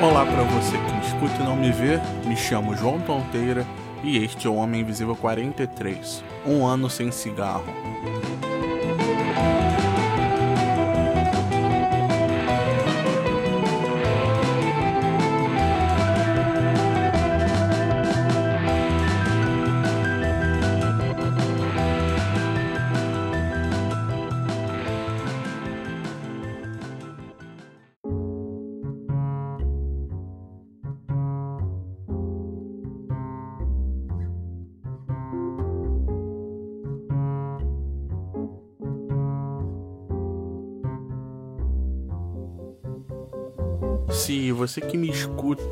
Olá para você que me escuta e não me vê, me chamo João Tonteira e este é o Homem Invisível 43, um ano sem cigarro. Se você que me escuta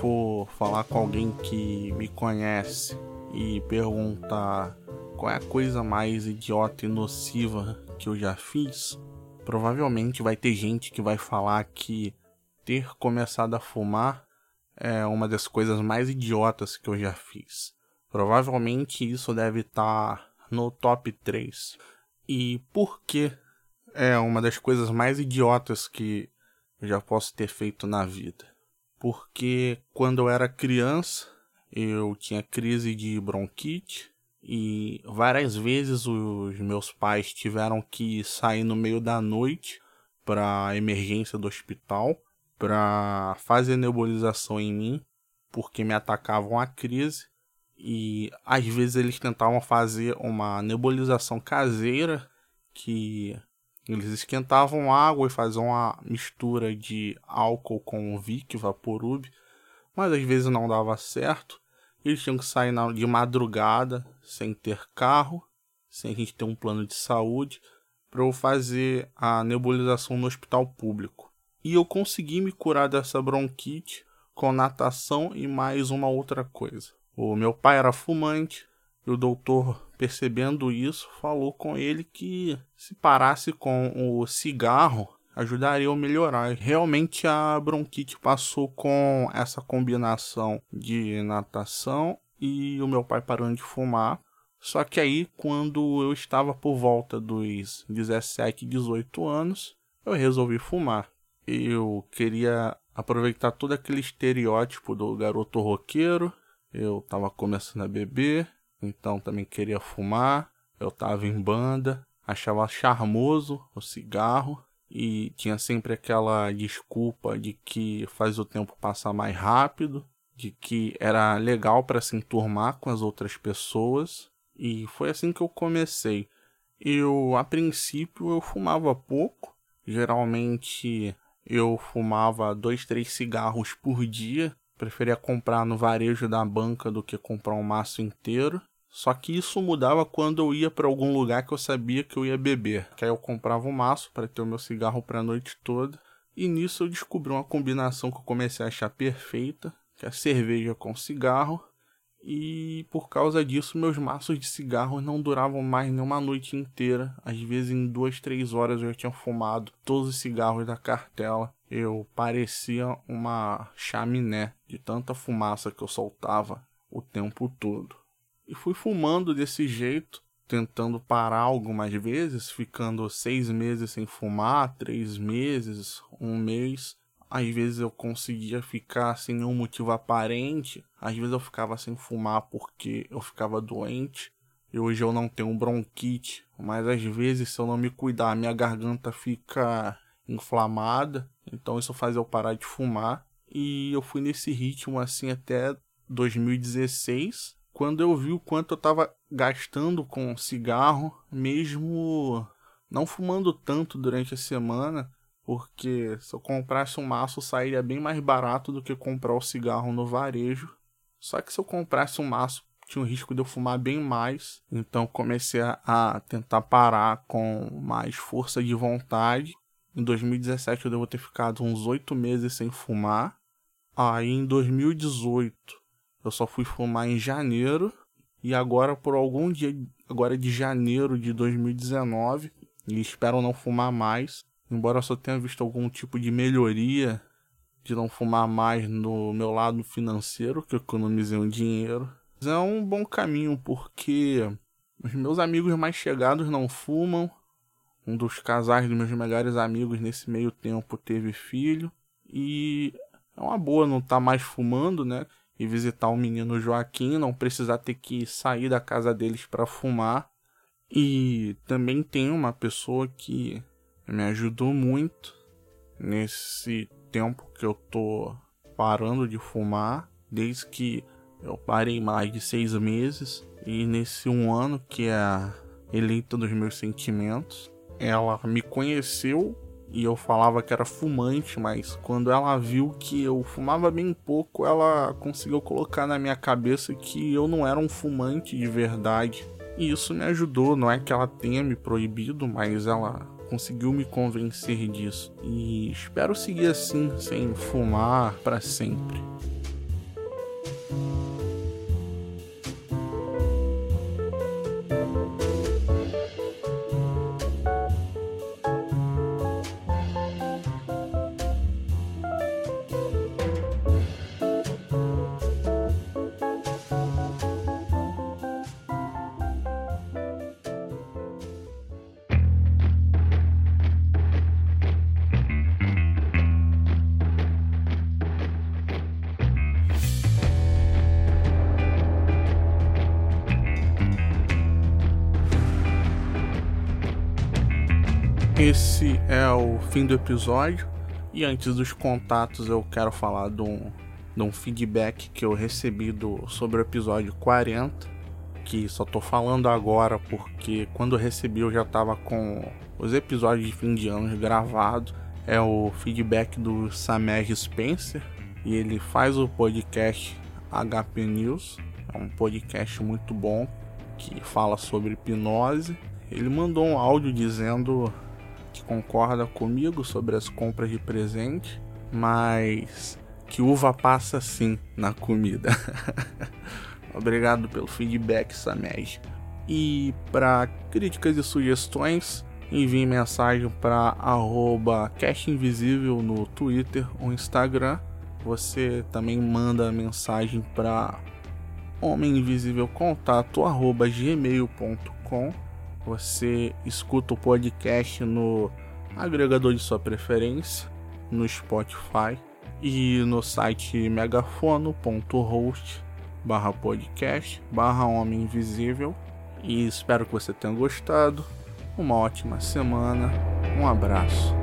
for falar com alguém que me conhece e perguntar qual é a coisa mais idiota e nociva que eu já fiz, provavelmente vai ter gente que vai falar que ter começado a fumar é uma das coisas mais idiotas que eu já fiz. Provavelmente isso deve estar tá no top 3. E por que é uma das coisas mais idiotas que eu já posso ter feito na vida. Porque quando eu era criança, eu tinha crise de bronquite e várias vezes os meus pais tiveram que sair no meio da noite para emergência do hospital para fazer nebulização em mim, porque me atacavam a crise e às vezes eles tentavam fazer uma nebulização caseira que eles esquentavam água e faziam uma mistura de álcool com Vic, Vaporub, mas às vezes não dava certo. Eles tinham que sair de madrugada, sem ter carro, sem a gente ter um plano de saúde, para eu fazer a nebulização no hospital público. E eu consegui me curar dessa bronquite com natação e mais uma outra coisa. O meu pai era fumante, e o doutor, percebendo isso, falou com ele que se parasse com o cigarro ajudaria a melhorar. Realmente a bronquite passou com essa combinação de natação e o meu pai parando de fumar. Só que aí, quando eu estava por volta dos 17, 18 anos, eu resolvi fumar. Eu queria aproveitar todo aquele estereótipo do garoto roqueiro. Eu estava começando a beber, então também queria fumar. Eu tava em banda, achava charmoso o cigarro e tinha sempre aquela desculpa de que faz o tempo passar mais rápido, de que era legal para se enturmar com as outras pessoas e foi assim que eu comecei. Eu a princípio eu fumava pouco, geralmente eu fumava dois, três cigarros por dia. Preferia comprar no varejo da banca do que comprar um maço inteiro. Só que isso mudava quando eu ia para algum lugar que eu sabia que eu ia beber. Que aí eu comprava um maço para ter o meu cigarro para a noite toda. E nisso eu descobri uma combinação que eu comecei a achar perfeita, que é cerveja com cigarro. E por causa disso, meus maços de cigarro não duravam mais nem uma noite inteira. Às vezes, em duas, três horas, eu já tinha fumado todos os cigarros da cartela. Eu parecia uma chaminé de tanta fumaça que eu soltava o tempo todo. E fui fumando desse jeito, tentando parar algumas vezes, ficando seis meses sem fumar, três meses, um mês. Às vezes eu conseguia ficar sem nenhum motivo aparente, às vezes eu ficava sem fumar porque eu ficava doente. E hoje eu não tenho bronquite, mas às vezes se eu não me cuidar, minha garganta fica inflamada, então isso faz eu parar de fumar. E eu fui nesse ritmo assim até 2016, quando eu vi o quanto eu estava gastando com cigarro, mesmo não fumando tanto durante a semana, porque se eu comprasse um maço sairia bem mais barato do que comprar o cigarro no varejo. Só que se eu comprasse um maço tinha o risco de eu fumar bem mais, então comecei a tentar parar com mais força de vontade. Em 2017 eu devo ter ficado uns oito meses sem fumar. Aí em 2018 eu só fui fumar em janeiro e agora por algum dia agora de janeiro de 2019 e espero não fumar mais, embora eu só tenha visto algum tipo de melhoria de não fumar mais no meu lado financeiro, que eu economizei um dinheiro. É um bom caminho porque os meus amigos mais chegados não fumam. Um dos casais dos meus melhores amigos nesse meio tempo teve filho e é uma boa não estar tá mais fumando, né? E visitar o menino Joaquim, não precisar ter que sair da casa deles para fumar. E também tem uma pessoa que me ajudou muito nesse tempo que eu tô parando de fumar, desde que eu parei mais de seis meses. E nesse um ano que é eleita dos meus sentimentos, ela me conheceu e eu falava que era fumante, mas quando ela viu que eu fumava bem pouco, ela conseguiu colocar na minha cabeça que eu não era um fumante de verdade. E isso me ajudou, não é que ela tenha me proibido, mas ela conseguiu me convencer disso. E espero seguir assim, sem fumar para sempre. Esse é o fim do episódio. E antes dos contatos, eu quero falar de um, de um feedback que eu recebi do, sobre o episódio 40. Que só tô falando agora porque quando eu recebi eu já tava com os episódios de fim de ano gravados. É o feedback do Samer Spencer. E ele faz o podcast HP News. É um podcast muito bom que fala sobre hipnose. Ele mandou um áudio dizendo que concorda comigo sobre as compras de presente, mas que uva passa sim na comida. Obrigado pelo feedback, Samej. E para críticas e sugestões, envie mensagem para @castinvisível no Twitter ou Instagram. Você também manda mensagem para homeminvisívelcontato@gmail.com você escuta o podcast no agregador de sua preferência, no Spotify e no site megafono.host barra podcast barra homem invisível. E espero que você tenha gostado. Uma ótima semana. Um abraço